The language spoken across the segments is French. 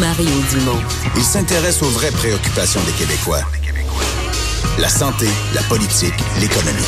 Mario Dumont. Il s'intéresse aux vraies préoccupations des Québécois. La santé, la politique, l'économie.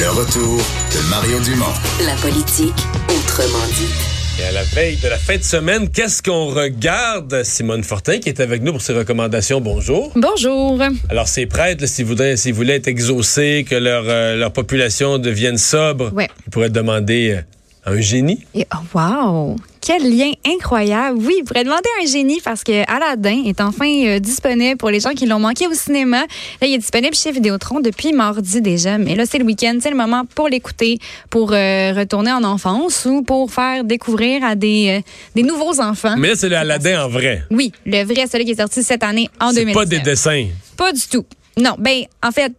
Le retour de Mario Dumont. La politique, autrement dit. Et à la veille de la fin de semaine, qu'est-ce qu'on regarde? Simone Fortin qui est avec nous pour ses recommandations. Bonjour. Bonjour. Alors, ces prêtres, s'ils voudraient, s'ils voulaient être exaucés, que leur, euh, leur population devienne sobre, Ouais. ils pourraient demander euh, un génie. Et, oh, wow! Quel lien incroyable. Oui, vous pourrez demander un génie parce que Aladdin est enfin euh, disponible pour les gens qui l'ont manqué au cinéma. Là, il est disponible chez Vidéotron depuis mardi déjà. Mais là, c'est le week-end. C'est le moment pour l'écouter, pour euh, retourner en enfance ou pour faire découvrir à des, euh, des nouveaux enfants. Mais là, c'est le Aladdin en vrai. Oui, le vrai, celui qui est sorti cette année en C'est 2019. pas des dessins. Pas du tout. Non, ben en fait,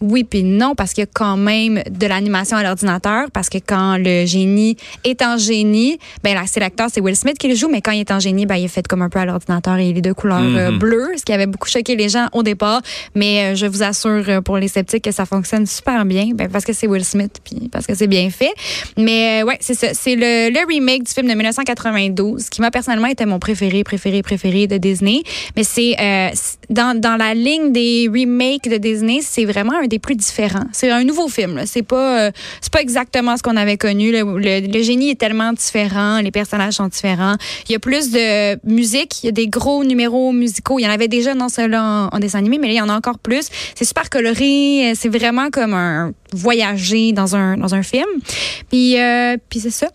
oui puis non parce qu'il y a quand même de l'animation à l'ordinateur parce que quand le génie est en génie, ben là c'est l'acteur c'est Will Smith qui le joue mais quand il est en génie, ben il est fait comme un peu à l'ordinateur et il est de couleur euh, bleue, ce qui avait beaucoup choqué les gens au départ, mais euh, je vous assure euh, pour les sceptiques que ça fonctionne super bien ben, parce que c'est Will Smith puis parce que c'est bien fait. Mais ouais, c'est ça, c'est le, le remake du film de 1992 qui m'a personnellement été mon préféré préféré préféré de Disney, mais c'est euh, dans dans la ligne des remakes de Disney, c'est vraiment un des plus différents. C'est un nouveau film. C'est pas euh, c'est pas exactement ce qu'on avait connu. Le, génie est tellement différent, les personnages sont différents. Il y a plus de musique, il y a des gros numéros musicaux. Il y en avait déjà dans cela en, en dessin animé, mais là il y en a encore plus. C'est super coloré. euh, C'est vraiment comme un voyager dans un dans un film. Puis euh, puis c'est ça.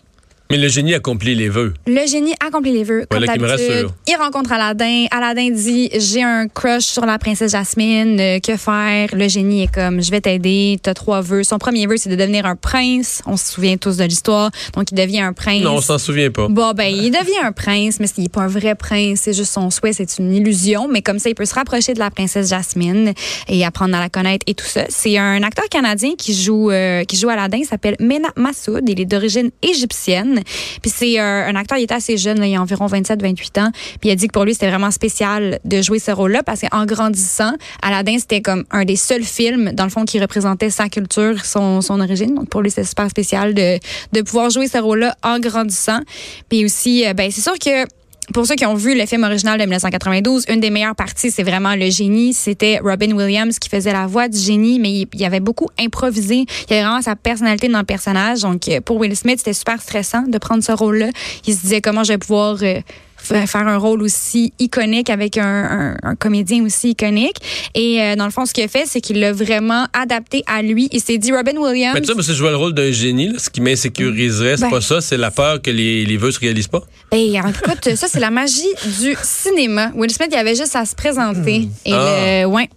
Mais le génie accomplit les vœux. Le génie accomplit les vœux. Comme Voilà qui me d'habitude. rassure. Il rencontre Aladdin. Aladdin dit J'ai un crush sur la princesse Jasmine. Euh, que faire? Le génie est comme Je vais t'aider. T'as trois vœux. Son premier vœu, c'est de devenir un prince. On se souvient tous de l'histoire. Donc, il devient un prince. Non, on s'en souvient pas. Bon, ben, il devient un prince, mais il n'est pas un vrai prince. C'est juste son souhait, c'est une illusion. Mais comme ça, il peut se rapprocher de la princesse Jasmine et apprendre à la connaître et tout ça. C'est un acteur canadien qui joue, euh, qui joue Aladdin. Il s'appelle Mena Massoud. Il est d'origine égyptienne. Puis c'est un acteur, il était assez jeune, là, il a environ 27-28 ans. Puis il a dit que pour lui, c'était vraiment spécial de jouer ce rôle-là parce qu'en grandissant, Aladdin, c'était comme un des seuls films, dans le fond, qui représentait sa culture, son, son origine. Donc pour lui, c'était super spécial de, de pouvoir jouer ce rôle-là en grandissant. Puis aussi, euh, ben c'est sûr que pour ceux qui ont vu le film original de 1992, une des meilleures parties, c'est vraiment le génie. C'était Robin Williams qui faisait la voix du génie, mais il, il avait beaucoup improvisé. Il y avait vraiment sa personnalité dans le personnage. Donc, euh, pour Will Smith, c'était super stressant de prendre ce rôle-là. Il se disait comment je vais pouvoir euh, faire un rôle aussi iconique avec un, un- un comédien aussi iconique. Et euh, dans le fond, ce qu'il a fait, c'est qu'il l'a vraiment adapté à lui. Il s'est dit, Robin Williams... Mais tu sais, moi, si je jouais le rôle d'un génie, là, ce qui m'insécuriserait, c'est Ben. pas ça, c'est la peur que les, les vœux se réalisent pas? Et écoute, ça, c'est la magie du cinéma. Will Smith, il avait juste à se présenter. Et Ah. le, ouais,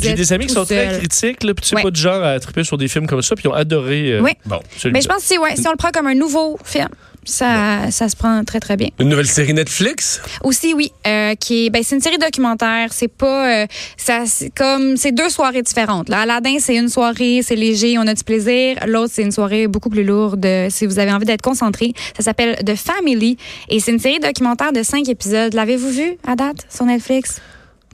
J'ai des amis qui sont très critiques, là, puis tu sais Ouais. pas du genre à triper sur des films comme ça, puis ils ont adoré euh, Oui. Bon. Mais je pense que si, ouais, si on le prend comme un nouveau film, ça, ça se prend très, très bien. Une nouvelle série Netflix? Aussi, oui, euh, qui est, ben, c'est une série documentaire. C'est pas, euh, ça, comme, c'est deux soirées différentes. Là, Aladdin, c'est une soirée, c'est léger, on a du plaisir. L'autre, c'est une soirée beaucoup plus lourde. Si vous avez envie d'être concentré, ça s'appelle The Family et c'est une série documentaire de cinq épisodes. L'avez-vous vu à date sur Netflix?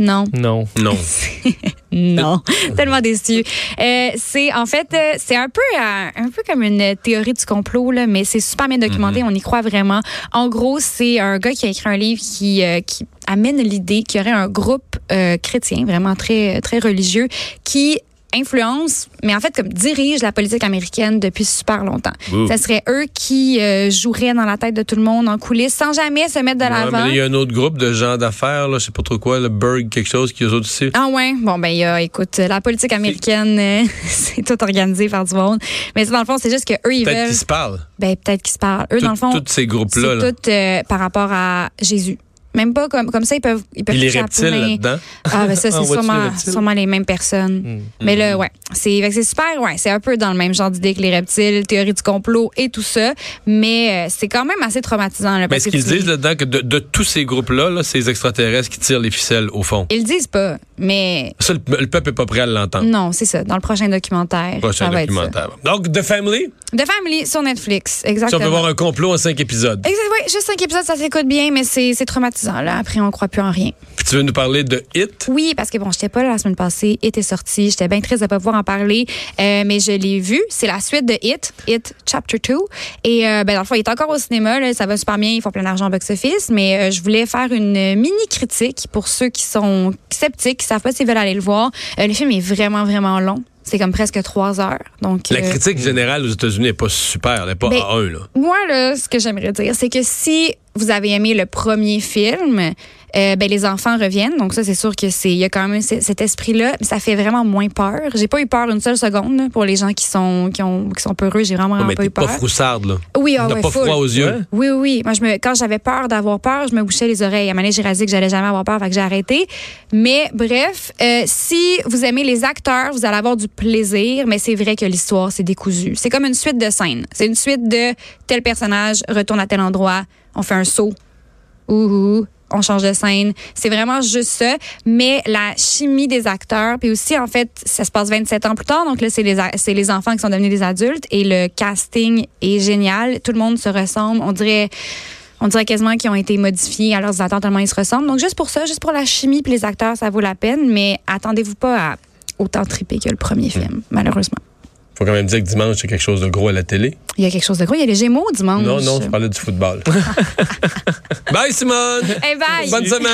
Non. Non. Non. Non, tellement déçu. Euh, c'est en fait, euh, c'est un peu euh, un peu comme une théorie du complot là, mais c'est super bien documenté. On y croit vraiment. En gros, c'est un gars qui a écrit un livre qui euh, qui amène l'idée qu'il y aurait un groupe euh, chrétien vraiment très très religieux qui influence, mais en fait comme dirige la politique américaine depuis super longtemps. Ouh. Ça serait eux qui euh, joueraient dans la tête de tout le monde en coulisses sans jamais se mettre de l'avant. il y a un autre groupe de gens d'affaires, là, je sais pas trop quoi, le Berg, quelque chose, qui eux autres aussi. Ah ouais, bon ben il y a, écoute, la politique américaine, euh, c'est tout organisé par du monde. Mais dans le fond, c'est juste que eux ils Peut-être veulent, qu'ils se parlent. ben peut-être qu'ils se parlent. Eux Tout- dans le fond, tous ces groupes-là. là. c'est tout euh, par rapport à Jésus. Même pas comme, comme ça, ils peuvent, ils peuvent les reptiles là-dedans? Ah, ben ça, c'est voit-tu les sûrement, sûrement les mêmes personnes. Mais là, ouais. C'est, super, ouais. C'est un peu dans le même genre d'idée que les reptiles, théorie du complot et tout ça. Mais euh, c'est quand même assez traumatisant, là. Mais parce ce que qu'ils tu- disent là-dedans, que de, de tous ces groupes-là, là, c'est les extraterrestres qui tirent les ficelles au fond? Ils le disent pas, mais Ça, le, le peuple est pas prêt à l'entendre. non, c'est ça. Dans le prochain documentaire. Prochain ça va être ça. documentaire. Donc, The Family, The Family sur Netflix, si on exactement. peut voir un complot en cinq épisodes. Exact, oui, juste cinq épisodes, ça s'écoute bien, mais c'est c'est traumatisant. Là. Après, on croit plus en rien. Puis tu veux nous parler de Hit. Oui, parce que bon, j'étais pas là la semaine passée, It est sorti, j'étais bien triste de pas pouvoir en parler, euh, mais je l'ai vu. C'est la suite de It, It Chapter 2. Et euh, ben, dans le fond, il est encore au cinéma, là, ça va super bien, ils font plein d'argent au box-office, mais euh, je voulais faire une mini-critique pour ceux qui sont sceptiques, qui savent pas s'ils veulent aller le voir. Le film est vraiment, vraiment long. C'est comme presque trois heures. Donc, La euh, critique générale aux États-Unis n'est pas super, elle n'est pas Ben, à 1. Là. moi, là, ce que j'aimerais dire, c'est que si vous avez aimé le premier film, euh, ben, les enfants reviennent. Donc, ça, c'est sûr que c'est, il y a quand même cet esprit-là. Mais ça fait vraiment moins peur. J'ai pas eu peur une seule seconde, là, pour les gens qui sont, qui ont, qui sont peureux. J'ai vraiment, Ouais, vraiment mais pas t'es eu pas peur. froussarde, là. oui, ah ouais, pas full. froid aux yeux. Oui, oui, oui. Moi, je me, quand j'avais peur d'avoir peur, je me bouchais les oreilles. À un moment donné, j'ai réalisé que j'allais jamais avoir peur, fait que j'ai arrêté. Mais bref, euh, si vous aimez les acteurs, vous allez avoir du plaisir, mais c'est vrai que l'histoire, c'est décousu. C'est comme une suite de scènes. C'est une suite de tel personnage retourne à tel endroit, on fait un saut. Ouh, on change de scène. C'est vraiment juste ça. Mais la chimie des acteurs, puis aussi, en fait, ça se passe 27 ans plus tard. Donc là, c'est les, les enfants qui sont devenus des adultes. Et le casting est génial. Tout le monde se ressemble. On dirait... On dirait quasiment qu'ils ont été modifiés à leurs attentes tellement ils se ressemblent. Donc, juste pour ça, juste pour la chimie puis les acteurs, ça vaut la peine. Mais attendez-vous pas à autant triper que le premier film, malheureusement. Faut quand même dire que dimanche, c'est quelque chose de gros à la télé. Il y a quelque chose de gros. Il y a les Gémeaux dimanche. Non, non, je parlais du football. Bye, Simone! Hey, bye! Bonne semaine!